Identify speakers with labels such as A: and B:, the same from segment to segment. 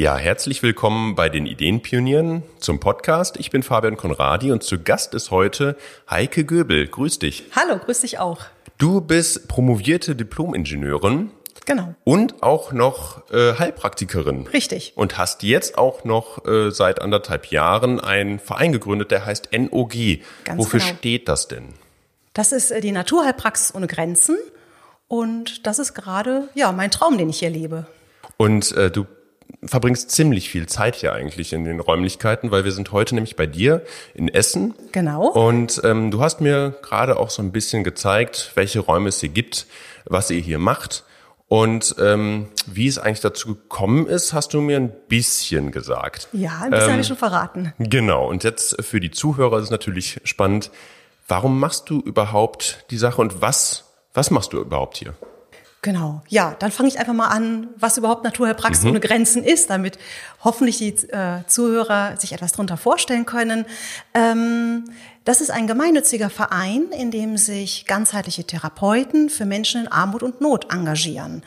A: Ja, herzlich willkommen bei den Ideenpionieren zum Podcast. Ich bin Fabian Konradi und zu Gast ist heute Heike Göbel. Grüß dich.
B: Hallo, grüß dich auch.
A: Du bist promovierte Diplomingenieurin.
B: Genau.
A: Und auch noch äh, Heilpraktikerin.
B: Richtig.
A: Und hast jetzt auch noch äh, seit anderthalb Jahren einen Verein gegründet, der heißt NOG.
B: Ganz
A: Wofür
B: genau.
A: steht das denn?
B: Das ist äh, die Naturheilpraxis ohne Grenzen. Und das ist gerade, ja, mein Traum, den ich hier lebe.
A: Und äh, du verbringst ziemlich viel Zeit hier eigentlich in den Räumlichkeiten, weil wir sind heute nämlich bei dir in Essen.
B: Genau.
A: Und ähm, du hast mir gerade auch so ein bisschen gezeigt, welche Räume es hier gibt, was ihr hier macht. Und ähm, wie es eigentlich dazu gekommen ist, hast du mir ein bisschen gesagt.
B: Ja, ein bisschen
A: Ähm,
B: habe ich schon verraten.
A: Genau. Und jetzt für die Zuhörer ist es natürlich spannend. Warum machst du überhaupt die Sache und was, was machst du überhaupt hier?
B: Genau. Ja, dann fange ich einfach mal an, was überhaupt Naturheilpraxis
A: Mhm.
B: ohne Grenzen ist, damit hoffentlich die äh, Zuhörer sich etwas darunter vorstellen können. Ähm, das ist ein gemeinnütziger Verein, in dem sich ganzheitliche Therapeuten für Menschen in Armut und Not engagieren.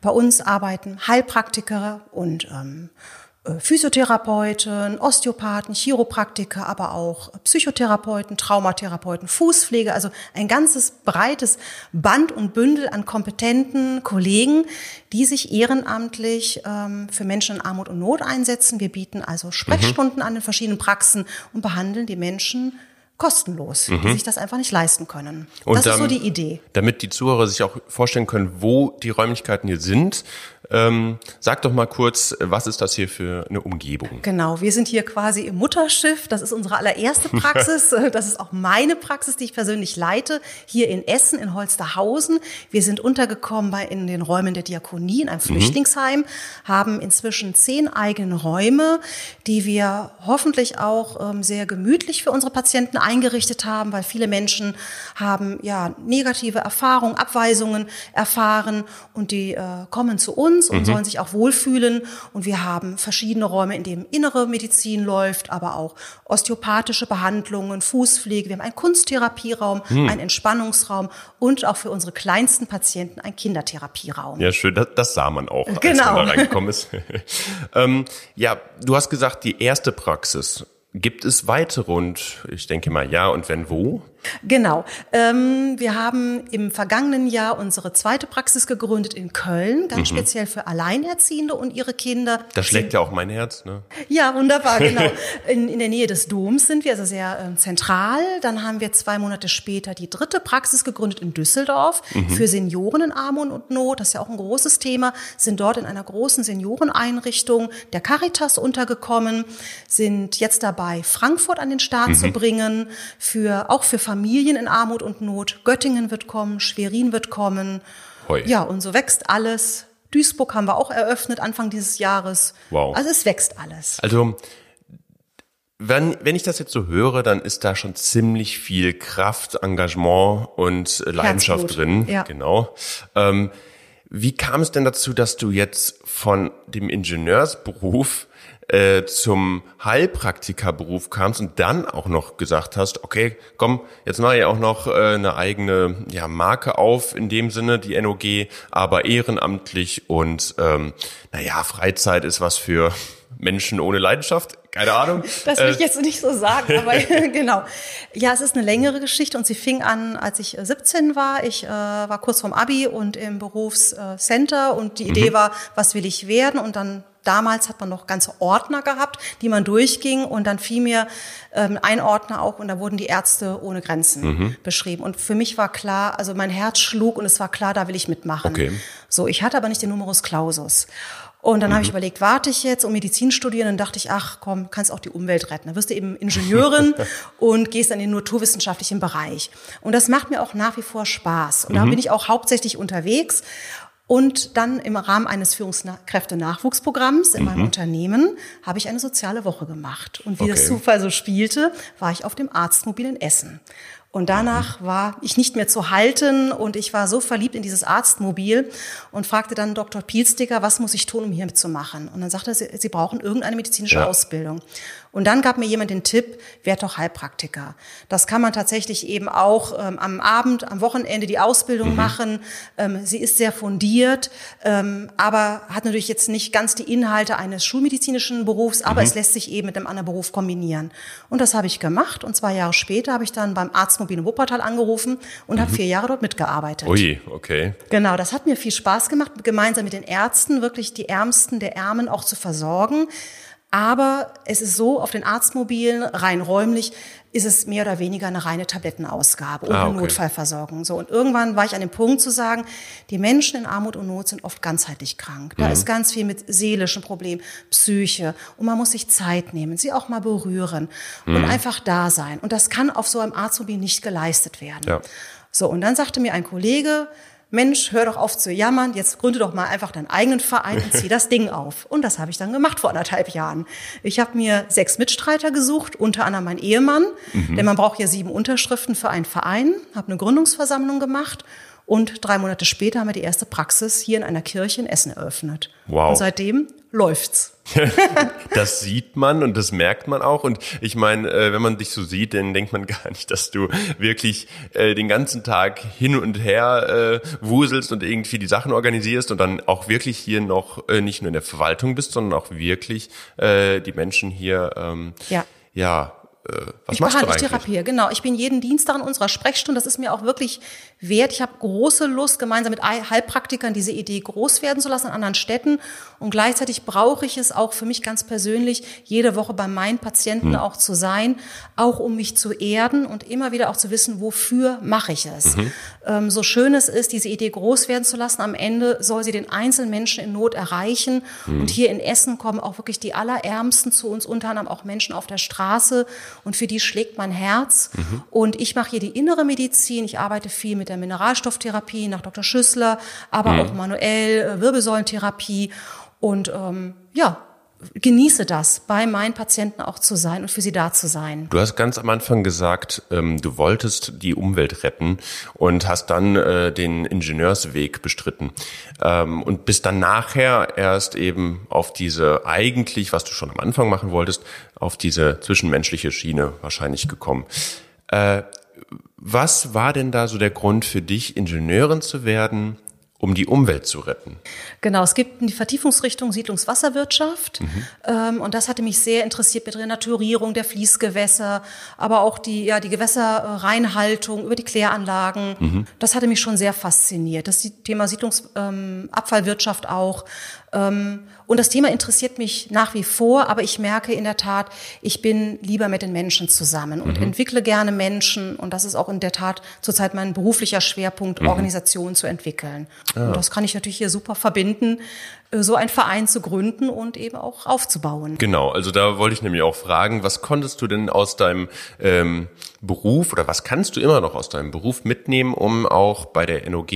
B: Bei uns arbeiten Heilpraktiker und ähm, äh, Physiotherapeuten, Osteopathen, Chiropraktiker, aber auch Psychotherapeuten, Traumatherapeuten, Fußpflege, also ein ganzes breites Band und Bündel an kompetenten Kollegen, die sich ehrenamtlich ähm, für Menschen in Armut und Not einsetzen. Wir bieten also Sprechstunden an den verschiedenen Praxen und behandeln die Menschen kostenlos, die sich das einfach nicht leisten können.
A: Und
B: das ist so
A: dann-
B: die Idee.
A: Damit die Zuhörer sich auch vorstellen können, wo die Räumlichkeiten hier sind, ähm, sag doch mal kurz, was ist das hier für eine Umgebung?
B: Genau, wir sind hier quasi im Mutterschiff. Das ist unsere allererste Praxis. Das ist auch meine Praxis, die ich persönlich leite, hier in Essen, in Holsterhausen. Wir sind untergekommen bei, in den Räumen der Diakonie, in einem Flüchtlingsheim, haben inzwischen zehn eigene Räume, die wir hoffentlich auch ähm, sehr gemütlich für unsere Patienten eingerichtet haben, weil viele Menschen haben ja negative Erfahrungen, Abweisungen erfahren und die äh, kommen zu uns und sollen sich auch wohlfühlen. Und wir haben verschiedene Räume, in denen innere Medizin läuft, aber auch osteopathische Behandlungen, Fußpflege. Wir haben einen Kunsttherapieraum, einen Entspannungsraum und auch für unsere kleinsten Patienten einen Kindertherapieraum.
A: Ja, schön, das, das sah man auch, als
B: Genau.
A: man da reingekommen ist. ähm, ja, du hast gesagt, die erste Praxis. Gibt es weitere und ich denke mal ja und wenn wo?
B: Genau. Ähm, wir haben im vergangenen Jahr unsere zweite Praxis gegründet in Köln, ganz speziell für Alleinerziehende und ihre Kinder.
A: Da schlägt ja auch mein Herz, ne?
B: Ja, wunderbar, genau. In, in der Nähe des Doms sind wir, also sehr ähm, zentral. Dann haben wir zwei Monate später die dritte Praxis gegründet in Düsseldorf für Senioren in Armut und Not. Das ist ja auch ein großes Thema. Sind dort in einer großen Senioreneinrichtung der Caritas untergekommen, sind jetzt dabei, Frankfurt an den Start zu bringen, für, auch für Familien in Armut und Not. Göttingen wird kommen, Schwerin wird kommen.
A: Hoi.
B: Ja, und so wächst alles. Duisburg haben wir auch eröffnet Anfang dieses Jahres.
A: Wow.
B: Also es wächst alles.
A: Also, wenn, wenn ich das jetzt so höre, dann ist da schon ziemlich viel Kraft, Engagement und Leidenschaft
B: Herzblut,
A: drin.
B: ja.
A: Genau. Ähm, wie kam es denn dazu, dass du jetzt von dem Ingenieursberuf äh, zum Heilpraktikerberuf kamst und dann auch noch gesagt hast, okay, komm, jetzt mache ich auch noch äh, eine eigene ja, Marke auf, in dem Sinne, die NOG, aber ehrenamtlich und ähm, naja, Freizeit ist was für Menschen ohne Leidenschaft, keine Ahnung.
B: Das will ich
A: Äh,
B: jetzt nicht so sagen, aber genau. Ja, es ist eine längere Geschichte und sie fing an, als ich äh, 17 war. Ich äh, war kurz vorm Abi und im Berufscenter und die
A: Mhm.
B: Idee war, was will ich werden? Und dann damals hat man noch ganze Ordner gehabt, die man durchging und dann fiel mir ähm, ein Ordner auch und da wurden die Ärzte ohne Grenzen
A: Mhm.
B: beschrieben. Und für mich war klar, also mein Herz schlug und es war klar, da will ich mitmachen.
A: Okay.
B: So, ich hatte aber nicht den Numerus Clausus. Und dann habe ich überlegt, warte ich jetzt um Medizin studieren? Dann dachte ich, ach komm, kannst auch die Umwelt retten. Dann wirst du eben Ingenieurin und gehst dann in den naturwissenschaftlichen Bereich. Und das macht mir auch nach wie vor Spaß. Und da bin ich auch hauptsächlich unterwegs. Und dann im Rahmen eines Führungskräfte-Nachwuchsprogramms in meinem Unternehmen habe ich eine soziale Woche gemacht. Und wie das
A: Okay.
B: Zufall so spielte, war ich auf dem Arztmobil in Essen. Und danach war ich nicht mehr zu halten und ich war so verliebt in dieses Arztmobil und fragte dann Dr. Pielsticker, was muss ich tun, um hier mitzumachen? Und dann sagte er, Sie, Sie brauchen irgendeine medizinische ja. Ausbildung. Und dann gab mir jemand den Tipp, werd doch Heilpraktiker. Das kann man tatsächlich eben auch ähm, am Abend, am Wochenende die Ausbildung mhm. machen. Ähm, sie ist sehr fundiert, ähm, aber hat natürlich jetzt nicht ganz die Inhalte eines schulmedizinischen Berufs, aber mhm. es lässt sich eben mit einem anderen Beruf kombinieren. Und das habe ich gemacht. Und zwei Jahre später habe ich dann beim Arztmobil in Wuppertal angerufen und mhm. habe vier Jahre dort mitgearbeitet.
A: Ui, okay.
B: Genau, das hat mir viel Spaß gemacht, gemeinsam mit den Ärzten wirklich die Ärmsten der Ärmen auch zu versorgen. Aber es ist so, auf den Arztmobilen, rein räumlich, ist es mehr oder weniger eine reine Tablettenausgabe ohne ah, okay. Notfallversorgung. So und irgendwann war ich an dem Punkt zu sagen, die Menschen in Armut und Not sind oft ganzheitlich krank. Da mhm. ist ganz viel mit seelischen Problemen, Psyche und man muss sich Zeit nehmen, sie auch mal berühren mhm. und einfach da sein. Und das kann auf so einem Arztmobil nicht geleistet werden. Ja. So und dann sagte mir ein Kollege, Mensch, hör doch auf zu jammern, jetzt gründe doch mal einfach deinen eigenen Verein und zieh das Ding auf. Und das habe ich dann gemacht vor anderthalb Jahren. Ich habe mir sechs Mitstreiter gesucht, unter anderem mein Ehemann, mhm. denn man braucht ja sieben Unterschriften für einen Verein, habe eine Gründungsversammlung gemacht und drei Monate später haben wir die erste Praxis hier in einer Kirche in Essen eröffnet. Wow. Und seitdem läuft's.
A: das sieht man und das merkt man auch. Und ich meine, äh, wenn man dich so sieht, dann denkt man gar nicht, dass du wirklich äh, den ganzen Tag hin und her äh, wuselst und irgendwie die Sachen organisierst und dann auch wirklich hier noch nicht nur in der Verwaltung bist, sondern auch wirklich die Menschen hier ähm, ja. ja
B: was ich machst du eigentlich? Ich therapiere, genau. Ich bin jeden Dienstag in unserer Sprechstunde. Das ist mir auch wirklich wert. Ich habe große Lust, gemeinsam mit Heilpraktikern diese Idee groß werden zu lassen in anderen Städten. Und gleichzeitig brauche ich es auch für mich ganz persönlich, jede Woche bei meinen Patienten hm. auch zu sein, auch um mich zu erden und immer wieder auch zu wissen, wofür mache ich es. Mhm. Ähm, so schön es ist, diese Idee groß werden zu lassen, am Ende soll sie den einzelnen Menschen in Not erreichen. Mhm. Und hier in Essen kommen auch wirklich die Allerärmsten zu uns, unter anderem auch Menschen auf der Straße und für die schlägt mein Herz. Mhm. Und ich mache hier die innere Medizin. Ich arbeite viel mit der Mineralstofftherapie nach Dr. Schüssler, aber mhm. auch manuell äh, Wirbelsäulentherapie. Und ähm, ja, genieße das, bei meinen Patienten auch zu sein und für sie da zu sein.
A: Du hast ganz am Anfang gesagt, ähm, du wolltest die Umwelt retten und hast dann äh, den Ingenieursweg bestritten ähm, und bist dann nachher erst eben auf diese eigentlich, was du schon am Anfang machen wolltest, auf diese zwischenmenschliche Schiene wahrscheinlich gekommen. Äh, was war denn da so der Grund für dich, Ingenieurin zu werden? Um die Umwelt zu retten.
B: Genau, es gibt die Vertiefungsrichtung Siedlungswasserwirtschaft mhm. ähm, und das hatte mich sehr interessiert mit Renaturierung der Fließgewässer, aber auch die, ja, die Gewässerreinhaltung über die Kläranlagen. Mhm. Das hatte mich schon sehr fasziniert. Das Thema Siedlungsabfallwirtschaft ähm, auch. Ähm, und das Thema interessiert mich nach wie vor, aber ich merke in der Tat, ich bin lieber mit den Menschen zusammen und mhm. entwickle gerne Menschen. Und das ist auch in der Tat zurzeit mein beruflicher Schwerpunkt, mhm. Organisationen zu entwickeln. Ja. Und das kann ich natürlich hier super verbinden, äh, so einen Verein zu gründen und eben auch aufzubauen.
A: Genau, also da wollte ich nämlich auch fragen, was konntest du denn aus deinem ähm, Beruf oder was kannst du immer noch aus deinem Beruf mitnehmen, um auch bei der NOG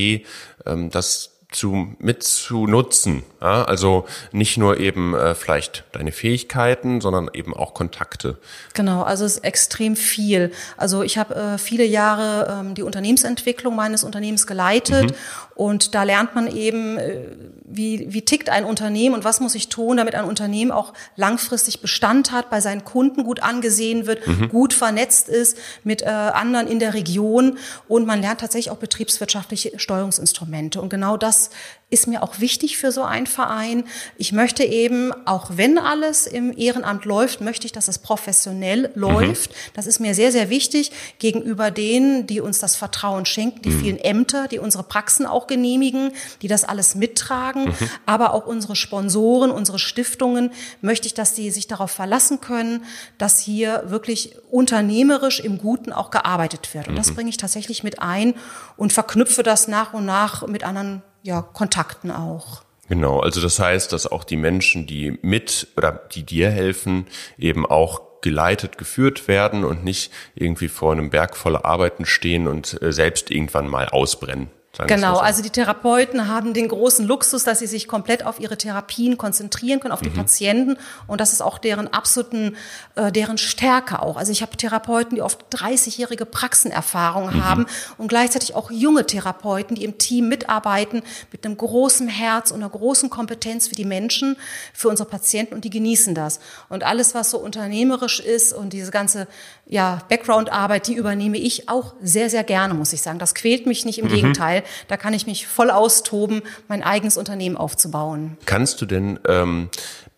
A: ähm, das zu mit zu nutzen. Ja? Also nicht nur eben äh, vielleicht deine Fähigkeiten, sondern eben auch Kontakte.
B: Genau, also es ist extrem viel. Also ich habe äh, viele Jahre ähm, die Unternehmensentwicklung meines Unternehmens geleitet mhm. und da lernt man eben, äh, wie, wie tickt ein Unternehmen und was muss ich tun, damit ein Unternehmen auch langfristig Bestand hat, bei seinen Kunden gut angesehen wird, mhm. gut vernetzt ist mit äh, anderen in der Region und man lernt tatsächlich auch betriebswirtschaftliche Steuerungsinstrumente und genau das ist mir auch wichtig für so einen Verein. Ich möchte eben, auch wenn alles im Ehrenamt läuft, möchte ich, dass es professionell mhm. läuft. Mhm. Das ist mir sehr, sehr wichtig gegenüber denen, die uns das Vertrauen schenken, die mhm. vielen Ämter, die unsere Praxen auch genehmigen, die das alles mittragen, mhm. aber auch unsere Sponsoren, unsere Stiftungen, möchte ich, dass sie sich darauf verlassen können, dass hier wirklich unternehmerisch im Guten auch gearbeitet wird. Und das mhm. bringe ich tatsächlich mit ein und verknüpfe das nach und nach mit anderen ja, Kontakten auch.
A: Genau, also das heißt, dass auch die Menschen, die mit oder die dir helfen, eben auch geleitet geführt werden und nicht irgendwie vor einem Berg voller Arbeiten stehen und äh, selbst irgendwann mal ausbrennen.
B: Genau, also die Therapeuten haben den großen Luxus, dass sie sich komplett auf ihre Therapien konzentrieren können, auf die Patienten. Und das ist auch deren absoluten, äh, deren Stärke auch. Also ich habe Therapeuten, die oft 30-jährige Praxenerfahrung haben und gleichzeitig auch junge Therapeuten, die im Team mitarbeiten mit einem großen Herz und einer großen Kompetenz für die Menschen, für unsere Patienten und die genießen das. Und alles, was so unternehmerisch ist und diese ganze ja, Background-Arbeit, die übernehme ich auch sehr, sehr gerne, muss ich sagen. Das quält mich nicht, im Gegenteil. Da kann ich mich voll austoben, mein eigenes Unternehmen aufzubauen.
A: Kannst du denn ähm,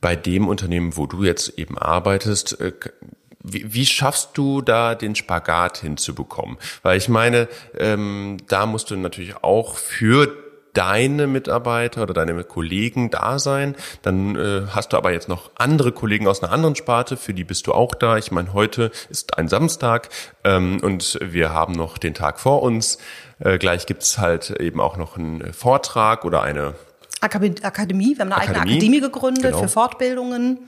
A: bei dem Unternehmen, wo du jetzt eben arbeitest, äh, wie, wie schaffst du da den Spagat hinzubekommen? Weil ich meine, ähm, da musst du natürlich auch für deine Mitarbeiter oder deine Kollegen da sein. Dann äh, hast du aber jetzt noch andere Kollegen aus einer anderen Sparte, für die bist du auch da. Ich meine, heute ist ein Samstag ähm, und wir haben noch den Tag vor uns. Äh, gleich gibt's halt eben auch noch einen Vortrag oder eine
B: Akademie, wir haben eine eigene
A: Akademie.
B: Akademie gegründet
A: Genau.
B: für Fortbildungen.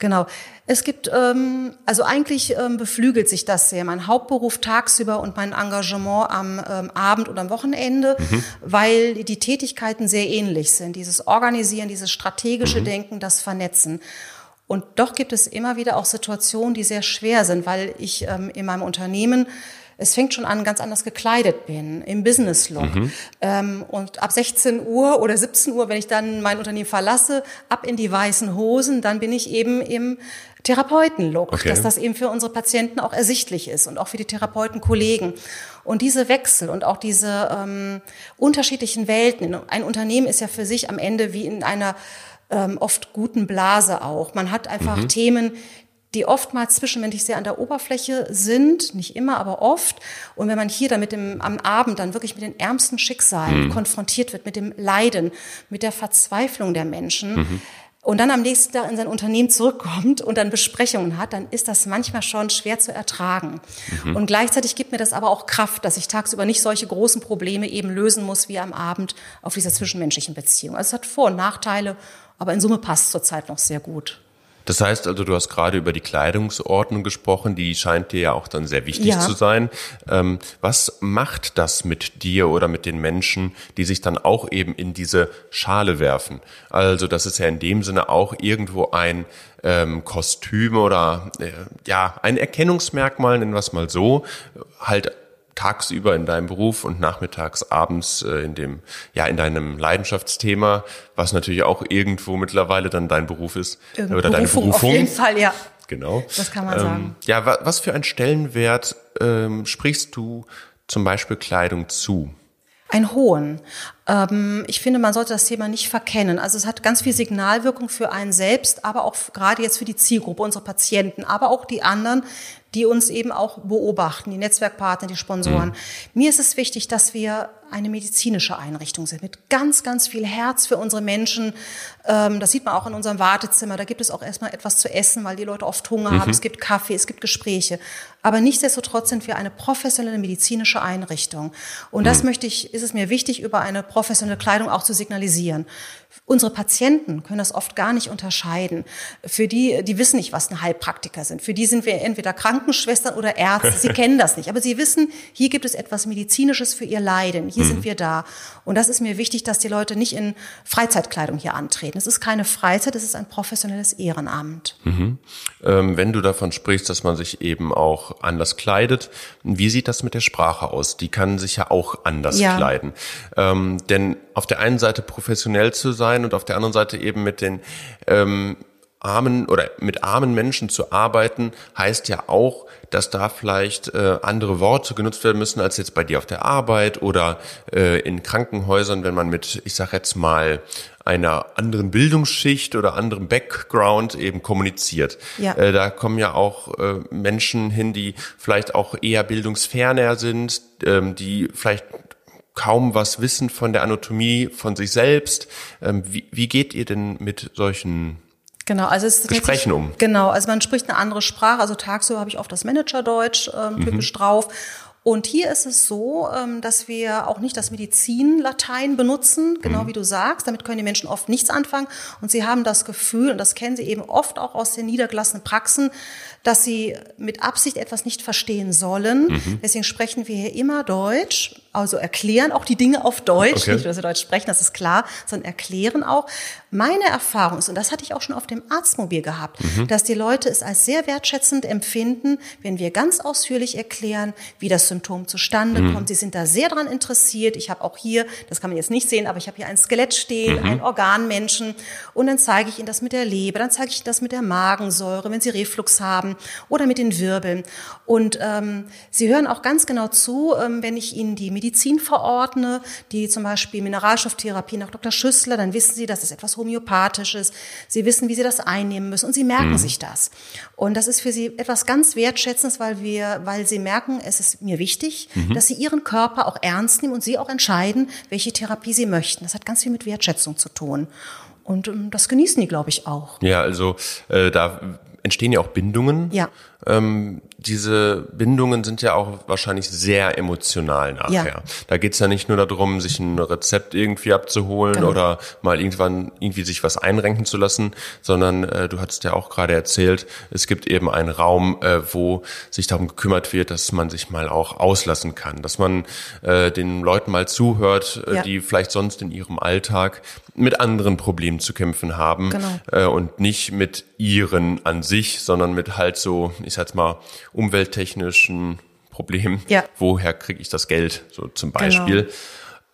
B: Genau. Es gibt, ähm, also eigentlich ähm, beflügelt sich das sehr. Mein Hauptberuf tagsüber und mein Engagement am ähm, Abend und am Wochenende, weil die Tätigkeiten sehr ähnlich sind. Dieses Organisieren, dieses strategische Denken, das Vernetzen. Und doch gibt es immer wieder auch Situationen, die sehr schwer sind, weil ich ähm, in meinem Unternehmen es fängt schon an, ganz anders gekleidet bin, im Business-Look. Ähm, und ab 16 Uhr oder 17 Uhr, wenn ich dann mein Unternehmen verlasse, ab in die weißen Hosen, dann bin ich eben im Therapeuten-Look,
A: Okay.
B: dass das eben für unsere Patienten auch ersichtlich ist und auch für die Therapeuten-Kollegen. Und diese Wechsel und auch diese ähm, unterschiedlichen Welten, ein Unternehmen ist ja für sich am Ende wie in einer ähm, oft guten Blase auch. Man hat einfach Themen, die oftmals zwischenmenschlich sehr an der Oberfläche sind, nicht immer, aber oft. Und wenn man hier dann mit dem, am Abend dann wirklich mit den ärmsten Schicksalen konfrontiert wird, mit dem Leiden, mit der Verzweiflung der Menschen, und dann am nächsten Tag in sein Unternehmen zurückkommt und dann Besprechungen hat, dann ist das manchmal schon schwer zu ertragen. Und gleichzeitig gibt mir das aber auch Kraft, dass ich tagsüber nicht solche großen Probleme eben lösen muss wie am Abend auf dieser zwischenmenschlichen Beziehung. Also es hat Vor- und Nachteile, aber in Summe passt es zurzeit noch sehr gut.
A: Das heißt also, du hast gerade über die Kleidungsordnung gesprochen, die scheint dir ja auch dann sehr wichtig
B: Ja.
A: zu sein. Ähm, was macht das mit dir oder mit den Menschen, die sich dann auch eben in diese Schale werfen? Also das ist ja in dem Sinne auch irgendwo ein ähm, Kostüm oder äh, ja ein Erkennungsmerkmal, nennen wir es mal so, halt tagsüber in deinem Beruf und nachmittags abends äh, in dem ja in deinem Leidenschaftsthema, was natürlich auch irgendwo mittlerweile dann dein Beruf ist oder deine Berufung.
B: Auf jeden Fall, ja.
A: Genau.
B: Das kann man sagen.
A: Ja, wa was für einen Stellenwert ähm, sprichst du zum Beispiel Kleidung zu?
B: Einen hohen. Ähm, ich finde, man sollte das Thema nicht verkennen. Also es hat ganz viel Signalwirkung für einen selbst, aber auch gerade jetzt für die Zielgruppe, unsere Patienten, aber auch die anderen, die uns eben auch beobachten, die Netzwerkpartner, die Sponsoren. Mir ist es wichtig, dass wir eine medizinische Einrichtung sind, mit ganz, ganz viel Herz für unsere Menschen. Ähm, das sieht man auch in unserem Wartezimmer. Da gibt es auch erstmal etwas zu essen, weil die Leute oft Hunger haben. Es gibt Kaffee, es gibt Gespräche. Aber nichtsdestotrotz sind wir eine professionelle medizinische Einrichtung. Und das möchte ich, ist es mir wichtig, über eine professionelle Kleidung auch zu signalisieren. Unsere Patienten können das oft gar nicht unterscheiden. Für die, die wissen nicht, was ein Heilpraktiker sind. Für die sind wir entweder Krankenschwestern oder Ärzte. Sie kennen das nicht. Aber sie wissen, hier gibt es etwas Medizinisches für ihr Leiden. Hier sind wir da. Und das ist mir wichtig, dass die Leute nicht in Freizeitkleidung hier antreten. Es ist keine Freizeit, es ist ein professionelles Ehrenamt.
A: Ähm, wenn du davon sprichst, dass man sich eben auch anders kleidet, wie sieht das mit der Sprache aus? Die kann sich ja auch anders
B: Ja.
A: kleiden. Ähm, denn auf der einen Seite professionell zu sein und auf der anderen Seite eben mit den ähm, armen oder mit armen Menschen zu arbeiten, heißt ja auch, dass da vielleicht äh, andere Worte genutzt werden müssen als jetzt bei dir auf der Arbeit oder äh, in Krankenhäusern, wenn man mit, ich sag jetzt mal, einer anderen Bildungsschicht oder anderem Background eben kommuniziert.
B: Ja.
A: Äh, da kommen ja auch äh, Menschen hin, die vielleicht auch eher bildungsferner sind, ähm, die vielleicht kaum was wissen von der Anatomie von sich selbst. Ähm, wie, wie geht ihr denn mit solchen
B: Genau, also es
A: Gesprächen um.
B: Genau, also man spricht eine andere Sprache. Also tagsüber habe ich oft das Managerdeutsch ähm,
A: Mhm.
B: typisch drauf. Und hier ist es so, ähm, dass wir auch nicht das Medizinlatein benutzen,
A: Mhm.
B: genau wie du sagst. Damit können die Menschen oft nichts anfangen. Und sie haben das Gefühl, und das kennen sie eben oft auch aus den niedergelassenen Praxen, dass sie mit Absicht etwas nicht verstehen sollen.
A: Mhm.
B: Deswegen sprechen wir hier immer Deutsch. also erklären auch die Dinge auf Deutsch,
A: Okay.
B: nicht nur, dass sie Deutsch sprechen, das ist klar, sondern erklären auch. Meine Erfahrung ist, und das hatte ich auch schon auf dem Arztmobil gehabt, dass die Leute es als sehr wertschätzend empfinden, wenn wir ganz ausführlich erklären, wie das Symptom zustande kommt. Sie sind da sehr dran interessiert. Ich habe auch hier, das kann man jetzt nicht sehen, aber ich habe hier ein Skelett stehen, einen Organmenschen und dann zeige ich Ihnen das mit der Leber, dann zeige ich Ihnen das mit der Magensäure, wenn Sie Reflux haben oder mit den Wirbeln. Und ähm, Sie hören auch ganz genau zu, ähm, wenn ich Ihnen die Medizin verordne, die zum Beispiel Mineralstofftherapie nach Dr. Schüssler, dann wissen Sie, dass es etwas Homöopathisches. Sie wissen, wie Sie das einnehmen müssen und Sie merken sich das. Und das ist für Sie etwas ganz Wertschätzendes, weil wir, weil Sie merken, es ist mir wichtig, dass Sie Ihren Körper auch ernst nehmen und Sie auch entscheiden, welche Therapie Sie möchten. Das hat ganz viel mit Wertschätzung zu tun. Und ähm, das genießen die, glaube ich, auch.
A: Ja, also äh, da entstehen ja auch Bindungen.
B: Ja.
A: Ähm, diese Bindungen sind ja auch wahrscheinlich sehr emotional nachher.
B: Ja.
A: Da geht's ja nicht nur darum, sich ein Rezept irgendwie abzuholen
B: Genau.
A: oder mal irgendwann irgendwie sich was einrenken zu lassen, sondern äh, du hattest ja auch gerade erzählt, es gibt eben einen Raum, äh, wo sich darum gekümmert wird, dass man sich mal auch auslassen kann, dass man äh, den Leuten mal zuhört, äh,
B: Ja.
A: die vielleicht sonst in ihrem Alltag mit anderen Problemen zu kämpfen haben
B: Genau.
A: äh, und nicht mit ihren an sich, sondern mit halt so, ich sag's mal, umwelttechnischen Problemen.
B: Ja.
A: Woher kriege ich das Geld, so zum Beispiel.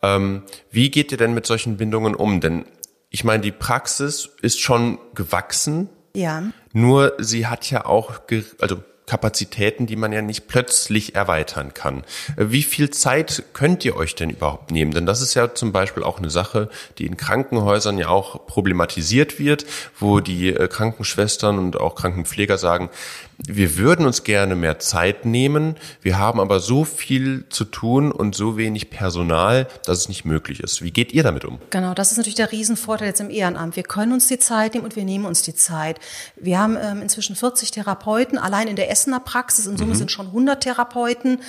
A: Ähm, wie geht ihr denn mit solchen Bindungen um? Denn ich meine, die Praxis ist schon gewachsen,
B: Ja.
A: nur sie hat ja auch, also Kapazitäten, die man ja nicht plötzlich erweitern kann. Äh, Wie viel Zeit könnt ihr euch denn überhaupt nehmen? Denn das ist ja zum Beispiel auch eine Sache, die in Krankenhäusern ja auch problematisiert wird, wo die äh, Krankenschwestern und auch Krankenpfleger sagen, wir würden uns gerne mehr Zeit nehmen, wir haben aber so viel zu tun und so wenig Personal, dass es nicht möglich ist. Wie geht ihr damit um?
B: Genau, das ist natürlich der Riesenvorteil jetzt im Ehrenamt. Wir können uns die Zeit nehmen und wir nehmen uns die Zeit. Wir haben ähm, inzwischen 40 Therapeuten, allein in der Essener Praxis, in Summe sind schon 100 Therapeuten.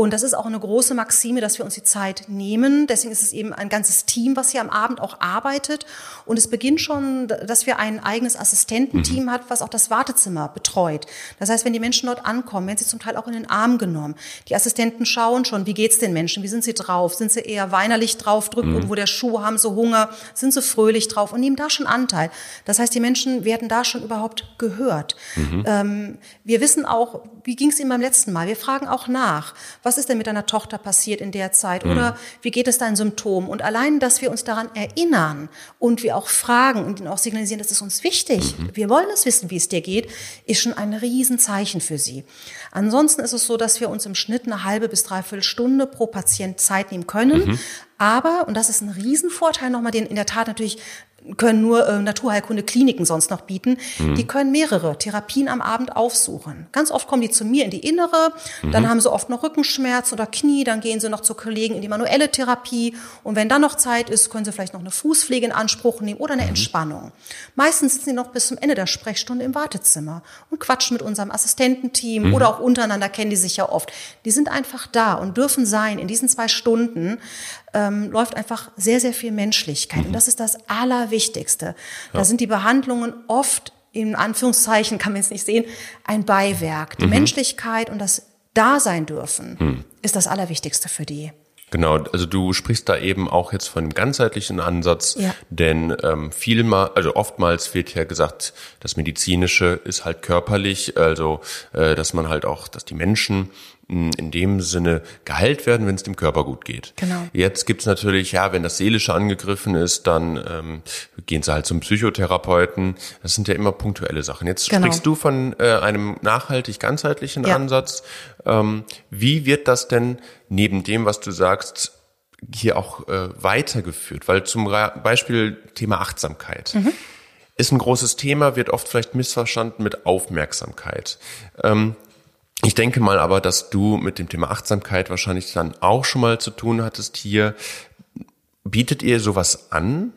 B: Und das ist auch eine große Maxime, dass wir uns die Zeit nehmen. Deswegen ist es eben ein ganzes Team, was hier am Abend auch arbeitet. Und es beginnt schon, dass wir ein eigenes Assistententeam hat, was auch das Wartezimmer betreut. Das heißt, wenn die Menschen dort ankommen, werden sie zum Teil auch in den Arm genommen. Die Assistenten schauen schon, wie geht's den Menschen? Wie sind sie drauf? Sind sie eher weinerlich drauf, drücken irgendwo der Schuh, haben sie Hunger? Sind sie fröhlich drauf und nehmen da schon Anteil? Das heißt, die Menschen werden da schon überhaupt gehört. Ähm, wir wissen auch, wie ging's ihnen beim letzten Mal? Wir fragen auch nach. Was ist denn mit deiner Tochter passiert in der Zeit? Oder wie geht es deinen Symptom? Und allein, dass wir uns daran erinnern und wir auch fragen und ihnen auch signalisieren, das ist uns wichtig. Wir wollen es wissen, wie es dir geht, ist schon ein Riesenzeichen für sie. Ansonsten ist es so, dass wir uns im Schnitt eine halbe bis dreiviertel Stunde pro Patient Zeit nehmen können. Aber, und das ist ein Riesenvorteil nochmal, den in der Tat natürlich können nur äh, Naturheilkunde Kliniken sonst noch bieten. Die können mehrere Therapien am Abend aufsuchen. Ganz oft kommen die zu mir in die innere, dann haben sie oft noch Rückenschmerzen oder Knie, dann gehen sie noch zu Kollegen in die manuelle Therapie und wenn dann noch Zeit ist, können sie vielleicht noch eine Fußpflege in Anspruch nehmen oder eine Entspannung. Meistens sitzen sie noch bis zum Ende der Sprechstunde im Wartezimmer und quatschen mit unserem Assistententeam oder auch untereinander kennen die sich ja oft. Die sind einfach da und dürfen sein. In diesen zwei Stunden ähm, läuft einfach sehr, sehr viel Menschlichkeit. Und das ist das Allerwichtigste. Da sind die Behandlungen oft, in Anführungszeichen, kann man jetzt nicht sehen, ein Beiwerk. Die Menschlichkeit und das Dasein dürfen ist das Allerwichtigste für die.
A: Genau, also du sprichst da eben auch jetzt von einem ganzheitlichen Ansatz,
B: Ja.
A: denn ähm, vielmal, also oftmals wird ja gesagt, das Medizinische ist halt körperlich, also äh, dass man halt auch, dass die Menschen in dem Sinne geheilt werden, wenn es dem Körper gut geht.
B: Genau.
A: Jetzt gibt's natürlich, ja, wenn das Seelische angegriffen ist, dann ähm, gehen sie halt zum Psychotherapeuten. Das sind ja immer punktuelle Sachen. Jetzt
B: Genau.
A: sprichst du von äh, einem nachhaltig ganzheitlichen
B: Ja.
A: Ansatz. Ähm, wie wird das denn neben dem, was du sagst, hier auch äh, weitergeführt? Weil zum Beispiel Thema Achtsamkeit. Ist ein großes Thema, wird oft vielleicht missverstanden mit Aufmerksamkeit. Ähm, ich denke mal aber, dass du mit dem Thema Achtsamkeit wahrscheinlich dann auch schon mal zu tun hattest hier. Bietet ihr sowas an?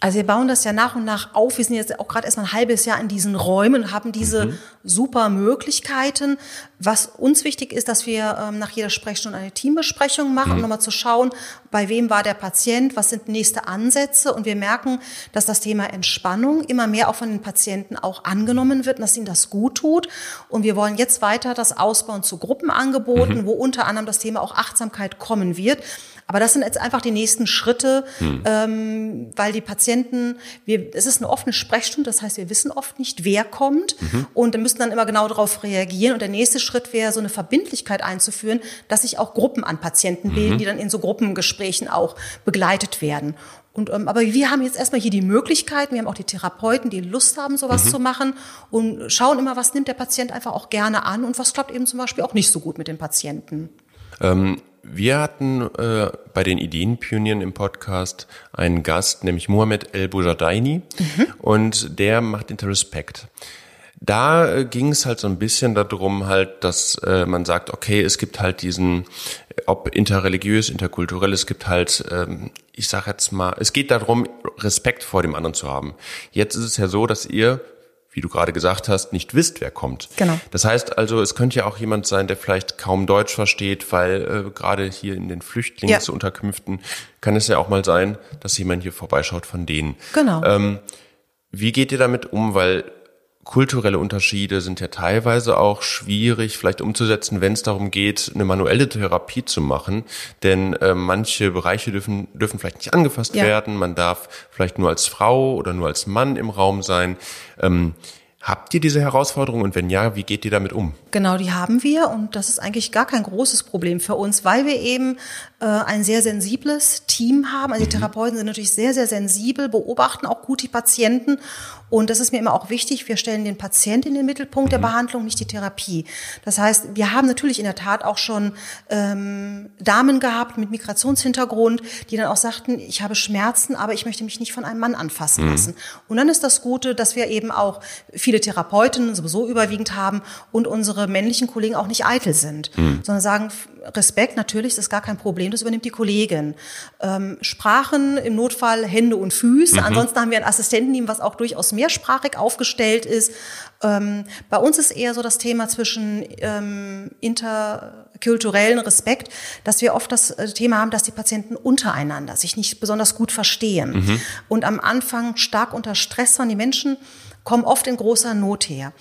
B: Also wir bauen das ja nach und nach auf. Wir sind jetzt auch gerade erst mal ein halbes Jahr in diesen Räumen und haben diese mhm. super Möglichkeiten. Was uns wichtig ist, dass wir ähm, nach jeder Sprechstunde eine Teambesprechung machen, mhm. um nochmal zu schauen, bei wem war der Patient, was sind nächste Ansätze. Und wir merken, dass das Thema Entspannung immer mehr auch von den Patienten auch angenommen wird und dass ihnen das gut tut. Und wir wollen jetzt weiter das ausbauen zu Gruppenangeboten, mhm. wo unter anderem das Thema auch Achtsamkeit kommen wird. Aber das sind jetzt einfach die nächsten Schritte, hm. ähm, weil die Patienten, wir, es ist eine offene Sprechstunde, das heißt, wir wissen oft nicht, wer kommt mhm. und müssen dann immer genau darauf reagieren. Und der nächste Schritt wäre, so eine Verbindlichkeit einzuführen, dass sich auch Gruppen an Patienten mhm. bilden, die dann in so Gruppengesprächen auch begleitet werden. Und, ähm, aber wir haben jetzt erstmal hier die Möglichkeit, wir haben auch die Therapeuten, die Lust haben, sowas mhm. zu machen und schauen immer, was nimmt der Patient einfach auch gerne an und was klappt eben zum Beispiel auch nicht so gut mit den Patienten.
A: Ähm, wir hatten äh, bei den Ideenpionieren im Podcast einen Gast, nämlich Mohamed El Boujadaini, mhm. und der macht Interrespect. Da äh, ging es halt so ein bisschen darum, halt, dass äh, man sagt, okay, es gibt halt diesen, ob interreligiös, interkulturell, es gibt halt, ähm, ich sag jetzt mal, es geht darum, Respekt vor dem anderen zu haben. Jetzt ist es ja so, dass ihr wie du gerade gesagt hast, nicht wisst, wer kommt.
B: Genau.
A: Das heißt also, es könnte ja auch jemand sein, der vielleicht kaum Deutsch versteht, weil äh, gerade hier in den Flüchtlingsunterkünften ja. kann es ja auch mal sein, dass jemand hier vorbeischaut von denen.
B: Genau.
A: Ähm, wie geht ihr damit um? Weil kulturelle Unterschiede sind ja teilweise auch schwierig vielleicht umzusetzen, wenn es darum geht, eine manuelle Therapie zu machen. Denn äh, manche Bereiche dürfen, dürfen vielleicht nicht angefasst ja. werden. Man darf vielleicht nur als Frau oder nur als Mann im Raum sein. Ähm, Habt ihr diese Herausforderung und wenn ja, wie geht ihr damit um?
B: Genau, die haben wir und das ist eigentlich gar kein großes Problem für uns, weil wir eben äh, ein sehr sensibles Team haben. Also die mhm. Therapeuten sind natürlich sehr, sehr sensibel, beobachten auch gut die Patienten und das ist mir immer auch wichtig, wir stellen den Patienten in den Mittelpunkt mhm. der Behandlung, nicht die Therapie. Das heißt, wir haben natürlich in der Tat auch schon ähm, Damen gehabt mit Migrationshintergrund, die dann auch sagten, ich habe Schmerzen, aber ich möchte mich nicht von einem Mann anfassen mhm. lassen. Und dann ist das Gute, dass wir eben auch viele Therapeutinnen sowieso überwiegend haben und unsere männlichen Kollegen auch nicht eitel sind, mhm. sondern sagen, Respekt, natürlich, das ist gar kein Problem, das übernimmt die Kollegin. Ähm, Sprachen im Notfall Hände und Füße. Mhm. Ansonsten haben wir ein Assistententeam, was auch durchaus mehrsprachig aufgestellt ist. Ähm, bei uns ist eher so das Thema zwischen ähm, interkulturellen Respekt, dass wir oft das äh, Thema haben, dass die Patienten untereinander sich nicht besonders gut verstehen. Mhm. Und am Anfang stark unter Stress waren die Menschen kommen oft in großer Not her.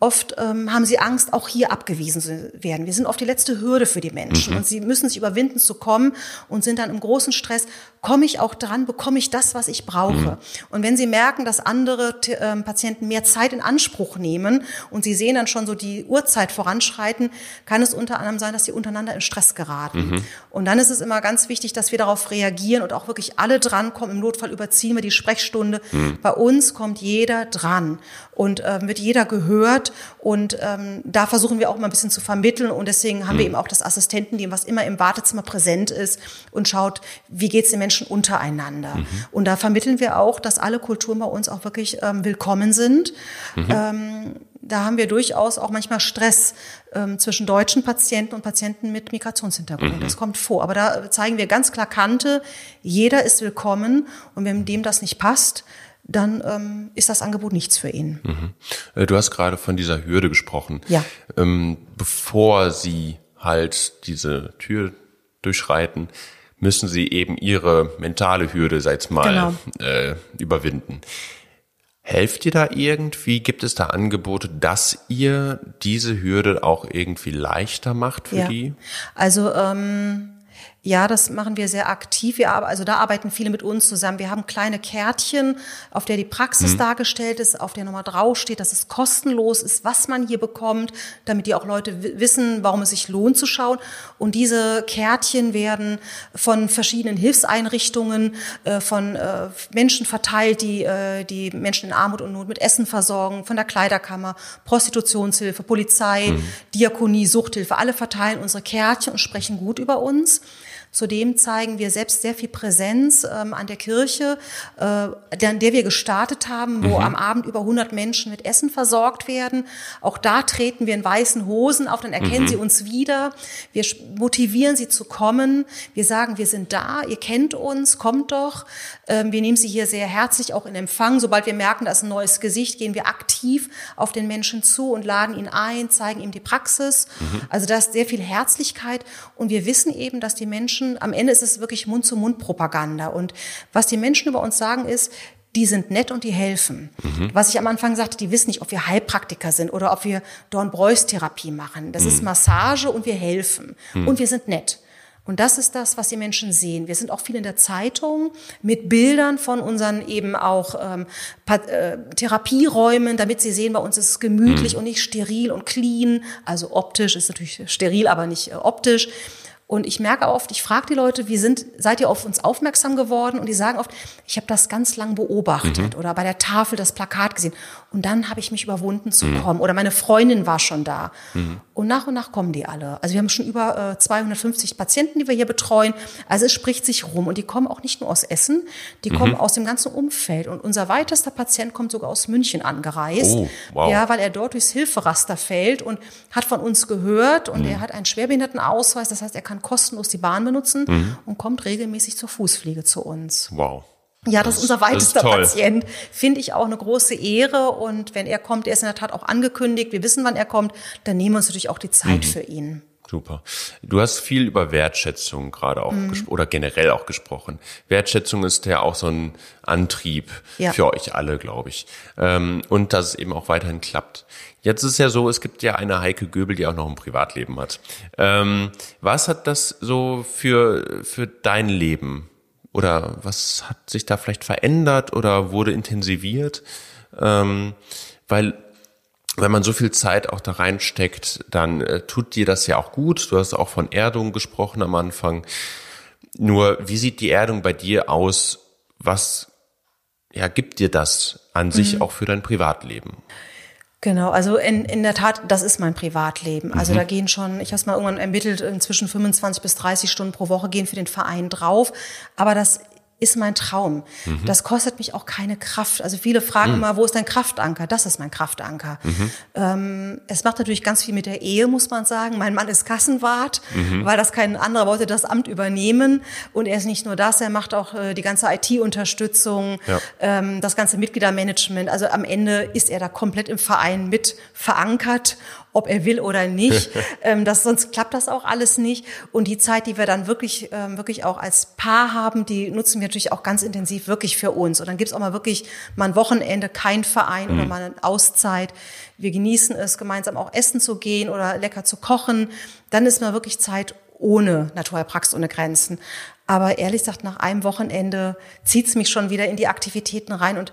B: Oft ähm, haben sie Angst, auch hier abgewiesen zu werden. Wir sind oft die letzte Hürde für die Menschen mhm. und sie müssen sich überwinden zu kommen und sind dann im großen Stress. Komme ich auch dran? Bekomme ich das, was ich brauche? Mhm. Und wenn sie merken, dass andere äh, Patienten mehr Zeit in Anspruch nehmen und sie sehen dann schon so die Uhrzeit voranschreiten, kann es unter anderem sein, dass sie untereinander in Stress geraten. Mhm. Und dann ist es immer ganz wichtig, dass wir darauf reagieren und auch wirklich alle drankommen. Im Notfall überziehen wir die Sprechstunde. Mhm. Bei uns kommt jeder dran und äh, wird jeder gehört und ähm, da versuchen wir auch immer ein bisschen zu vermitteln und deswegen haben mhm. wir eben auch das Assistententeam, was immer im Wartezimmer präsent ist und schaut, wie geht es den Menschen untereinander. Mhm. Und da vermitteln wir auch, dass alle Kulturen bei uns auch wirklich ähm, willkommen sind. Mhm. Ähm, da haben wir durchaus auch manchmal Stress ähm, zwischen deutschen Patienten und Patienten mit Migrationshintergrund. Mhm. Das kommt vor. Aber da zeigen wir ganz klar Kante, jeder ist willkommen und wenn dem das nicht passt, dann ähm, ist das Angebot nichts für ihn. Mhm.
A: Äh, du hast gerade von dieser Hürde gesprochen.
B: Ja.
A: Ähm, bevor Sie halt diese Tür durchschreiten, müssen Sie eben Ihre mentale Hürde, seit mal, genau. äh, überwinden. Helft ihr da irgendwie? Gibt es da Angebote, dass ihr diese Hürde auch irgendwie leichter macht für ja. die?
B: Also ähm ja, das machen wir sehr aktiv. Wir, also da arbeiten viele mit uns zusammen. Wir haben kleine Kärtchen, auf der die Praxis mhm. dargestellt ist, auf der nochmal draufsteht, dass es kostenlos ist, was man hier bekommt, damit die auch Leute wissen, warum es sich lohnt zu schauen. Und diese Kärtchen werden von verschiedenen Hilfseinrichtungen, äh, von äh, Menschen verteilt, die äh, die Menschen in Armut und Not mit Essen versorgen, von der Kleiderkammer, Prostitutionshilfe, Polizei, mhm. Diakonie, Suchthilfe. Alle verteilen unsere Kärtchen und sprechen gut über uns. Zudem zeigen wir selbst sehr viel Präsenz ähm, an der Kirche, äh, an der wir gestartet haben, wo mhm. am Abend über 100 Menschen mit Essen versorgt werden. Auch da treten wir in weißen Hosen auf, dann erkennen mhm. sie uns wieder. Wir motivieren sie zu kommen. Wir sagen, wir sind da, ihr kennt uns, kommt doch. Ähm, wir nehmen sie hier sehr herzlich auch in Empfang. Sobald wir merken, da ist ein neues Gesicht, gehen wir aktiv auf den Menschen zu und laden ihn ein, zeigen ihm die Praxis. Mhm. Also da ist sehr viel Herzlichkeit und wir wissen eben, dass die Menschen, am Ende ist es wirklich Mund-zu-Mund-Propaganda und was die Menschen über uns sagen ist, die sind nett und die helfen. Mhm. Was ich am Anfang sagte, die wissen nicht, ob wir Heilpraktiker sind oder ob wir Dornbreus-Therapie machen. Das mhm. ist Massage und wir helfen. Mhm. Und wir sind nett. Und das ist das, was die Menschen sehen. Wir sind auch viel in der Zeitung mit Bildern von unseren eben auch ähm, äh, Therapieräumen, damit sie sehen, bei uns ist es gemütlich mhm. und nicht steril und clean. Also optisch ist natürlich steril, aber nicht äh, optisch. Und ich merke oft, ich frage die Leute, wie sind, seid ihr auf uns aufmerksam geworden? Und die sagen oft, ich habe das ganz lang beobachtet mhm. oder bei der Tafel das Plakat gesehen. Und dann habe ich mich überwunden zu mhm. kommen. Oder meine Freundin war schon da. Mhm. Und nach und nach kommen die alle. Also wir haben schon über äh, 250 Patienten, die wir hier betreuen. Also es spricht sich rum. Und die kommen auch nicht nur aus Essen, die kommen mhm. aus dem ganzen Umfeld. Und unser weitester Patient kommt sogar aus München angereist. Oh, wow. Ja, weil er dort durchs Hilferaster fällt und hat von uns gehört. Und mhm. er hat einen Schwerbehindertenausweis. Das heißt, er kann kostenlos die Bahn benutzen mhm. und kommt regelmäßig zur Fußpflege zu uns.
A: Wow.
B: Ja, das, das ist unser weitester Patient. Finde ich auch eine große Ehre. Und wenn er kommt, er ist in der Tat auch angekündigt, wir wissen, wann er kommt, dann nehmen wir uns natürlich auch die Zeit mhm. für ihn.
A: Super. Du hast viel über Wertschätzung gerade auch mhm. oder generell auch gesprochen. Wertschätzung ist ja auch so ein Antrieb ja. für euch alle, glaube ich. Ähm, und dass es eben auch weiterhin klappt. Jetzt ist ja so, es gibt ja eine Heike Göbel, die auch noch ein Privatleben hat. Ähm, was hat das so für, für dein Leben oder was hat sich da vielleicht verändert oder wurde intensiviert? Ähm, weil wenn man so viel Zeit auch da reinsteckt, dann äh, tut dir das ja auch gut. Du hast auch von Erdung gesprochen am Anfang. Nur, wie sieht die Erdung bei dir aus? Was ja, gibt dir das an sich mhm. auch für dein Privatleben?
B: Genau, also in, in der Tat, das ist mein Privatleben. Also mhm. da gehen schon, ich habe es mal irgendwann ermittelt, inzwischen 25 bis 30 Stunden pro Woche gehen für den Verein drauf. Aber das ist mein Traum. Mhm. Das kostet mich auch keine Kraft. Also viele fragen mhm. immer, wo ist dein Kraftanker? Das ist mein Kraftanker. Mhm. Ähm, es macht natürlich ganz viel mit der Ehe, muss man sagen. Mein Mann ist Kassenwart, mhm. weil das kein anderer wollte das Amt übernehmen. Und er ist nicht nur das, er macht auch äh, die ganze IT-Unterstützung, ja. ähm, das ganze Mitgliedermanagement. Also am Ende ist er da komplett im Verein mit verankert ob er will oder nicht. ähm, das, sonst klappt das auch alles nicht. Und die Zeit, die wir dann wirklich, ähm, wirklich auch als Paar haben, die nutzen wir natürlich auch ganz intensiv wirklich für uns. Und dann gibt's auch mal wirklich mal ein Wochenende, kein Verein mhm. oder mal eine Auszeit. Wir genießen es, gemeinsam auch essen zu gehen oder lecker zu kochen. Dann ist mal wirklich Zeit ohne Naturheilpraxis ohne Grenzen. Aber ehrlich gesagt, nach einem Wochenende zieht's mich schon wieder in die Aktivitäten rein und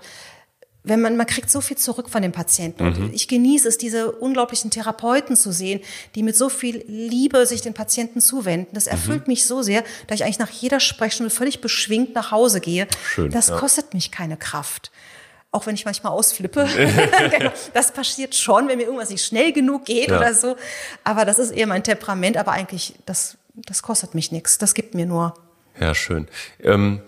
B: wenn man, man kriegt so viel zurück von den Patienten. Und mhm. ich genieße es, diese unglaublichen Therapeuten zu sehen, die mit so viel Liebe sich den Patienten zuwenden. Das erfüllt mhm. mich so sehr, dass ich eigentlich nach jeder Sprechstunde völlig beschwingt nach Hause gehe. Schön, das ja. kostet mich keine Kraft. Auch wenn ich manchmal ausflippe. Genau. das passiert schon, wenn mir irgendwas nicht schnell genug geht ja. oder so. Aber das ist eher mein Temperament. Aber eigentlich, das, das kostet mich nichts. Das gibt mir nur.
A: Ja, schön. Ähm,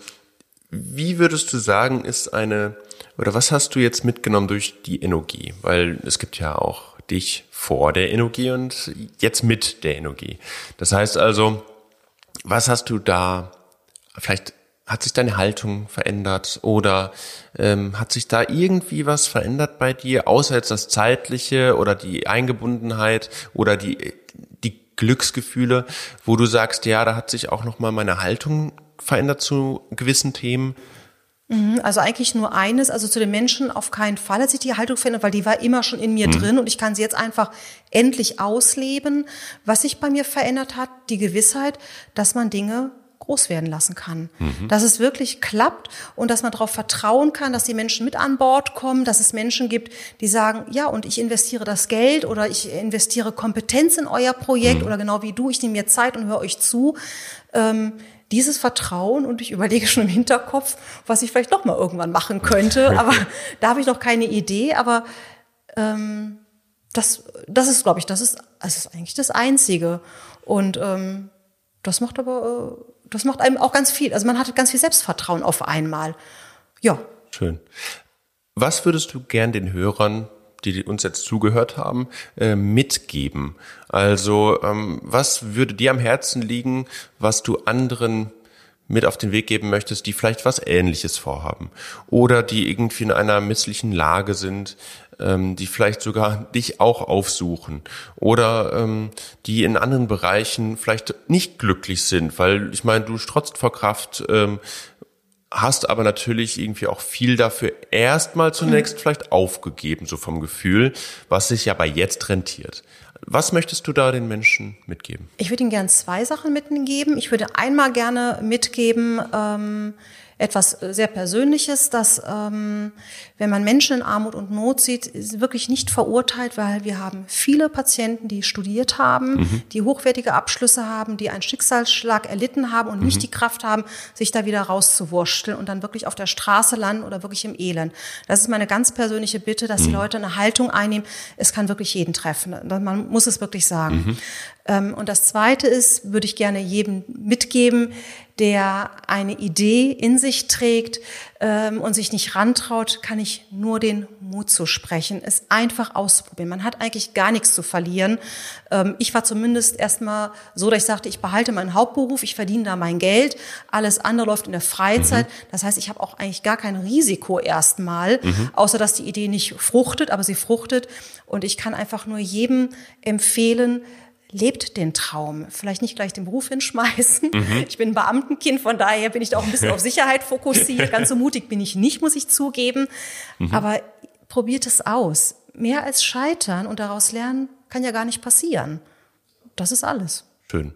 A: wie würdest du sagen, ist eine oder was hast du jetzt mitgenommen durch die Energie? Weil es gibt ja auch dich vor der Energie und jetzt mit der Energie. Das heißt also, was hast du da, vielleicht hat sich deine Haltung verändert oder ähm, hat sich da irgendwie was verändert bei dir, außer jetzt das Zeitliche oder die Eingebundenheit oder die, die Glücksgefühle, wo du sagst, ja, da hat sich auch nochmal meine Haltung verändert zu gewissen Themen?
B: Mhm, also eigentlich nur eines, also zu den Menschen auf keinen Fall hat sich die Haltung verändert, weil die war immer schon in mir mhm. drin und ich kann sie jetzt einfach endlich ausleben. Was sich bei mir verändert hat, die Gewissheit, dass man Dinge groß werden lassen kann. Mhm. Dass es wirklich klappt und dass man darauf vertrauen kann, dass die Menschen mit an Bord kommen, dass es Menschen gibt, die sagen, ja, und ich investiere das Geld oder ich investiere Kompetenz in euer Projekt mhm. oder genau wie du, ich nehme mir Zeit und höre euch zu. Ähm, dieses Vertrauen und ich überlege schon im Hinterkopf, was ich vielleicht noch mal irgendwann machen könnte. Aber da habe ich noch keine Idee. Aber ähm, das, das ist, glaube ich, das ist, das ist eigentlich das Einzige. Und ähm, das macht aber, äh, das macht einem auch ganz viel. Also man hat ganz viel Selbstvertrauen auf einmal. Ja.
A: Schön. Was würdest du gern den Hörern, die uns jetzt zugehört haben, äh, mitgeben? Also ähm, was würde dir am Herzen liegen, was du anderen mit auf den Weg geben möchtest, die vielleicht was Ähnliches vorhaben oder die irgendwie in einer misslichen Lage sind, ähm, die vielleicht sogar dich auch aufsuchen oder ähm, die in anderen Bereichen vielleicht nicht glücklich sind, weil ich meine, du strotzt vor Kraft, ähm, hast aber natürlich irgendwie auch viel dafür erstmal zunächst mhm. vielleicht aufgegeben, so vom Gefühl, was sich ja bei jetzt rentiert. Was möchtest du da den Menschen mitgeben?
B: Ich würde ihnen gerne zwei Sachen mitgeben. Ich würde einmal gerne mitgeben, ähm, etwas sehr Persönliches, dass ähm, wenn man Menschen in Armut und Not sieht, ist wirklich nicht verurteilt, weil wir haben viele Patienten, die studiert haben, mhm. die hochwertige Abschlüsse haben, die einen Schicksalsschlag erlitten haben und mhm. nicht die Kraft haben, sich da wieder rauszuwursteln und dann wirklich auf der Straße landen oder wirklich im Elend. Das ist meine ganz persönliche Bitte, dass mhm. die Leute eine Haltung einnehmen. Es kann wirklich jeden treffen. Man muss es wirklich sagen. Mhm. Ähm, und das Zweite ist, würde ich gerne jedem mitgeben, der eine Idee in sich trägt ähm, und sich nicht rantraut, kann ich nur den Mut zu sprechen, es einfach ausprobieren. Man hat eigentlich gar nichts zu verlieren. Ähm, ich war zumindest erstmal so, dass ich sagte, ich behalte meinen Hauptberuf, ich verdiene da mein Geld, alles andere läuft in der Freizeit. Mhm. Das heißt, ich habe auch eigentlich gar kein Risiko erstmal, mhm. außer dass die Idee nicht fruchtet, aber sie fruchtet. Und ich kann einfach nur jedem empfehlen, lebt den Traum. Vielleicht nicht gleich den Beruf hinschmeißen. Mhm. Ich bin ein Beamtenkind, von daher bin ich da auch ein bisschen auf Sicherheit fokussiert. Ganz so mutig bin ich nicht, muss ich zugeben. Mhm. Aber probiert es aus. Mehr als scheitern und daraus lernen kann ja gar nicht passieren. Das ist alles.
A: Schön.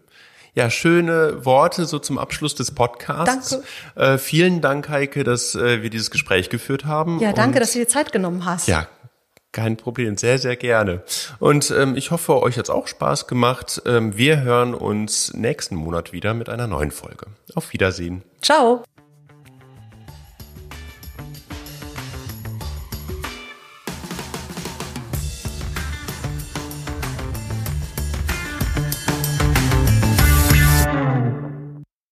A: Ja, schöne Worte so zum Abschluss des Podcasts. Danke. Äh, vielen Dank, Heike, dass äh, wir dieses Gespräch geführt haben.
B: Ja, danke, dass du dir Zeit genommen hast.
A: Ja, kein Problem, sehr, sehr gerne. Und ähm, ich hoffe, euch hat's auch Spaß gemacht. Ähm, wir hören uns nächsten Monat wieder mit einer neuen Folge. Auf Wiedersehen.
B: Ciao.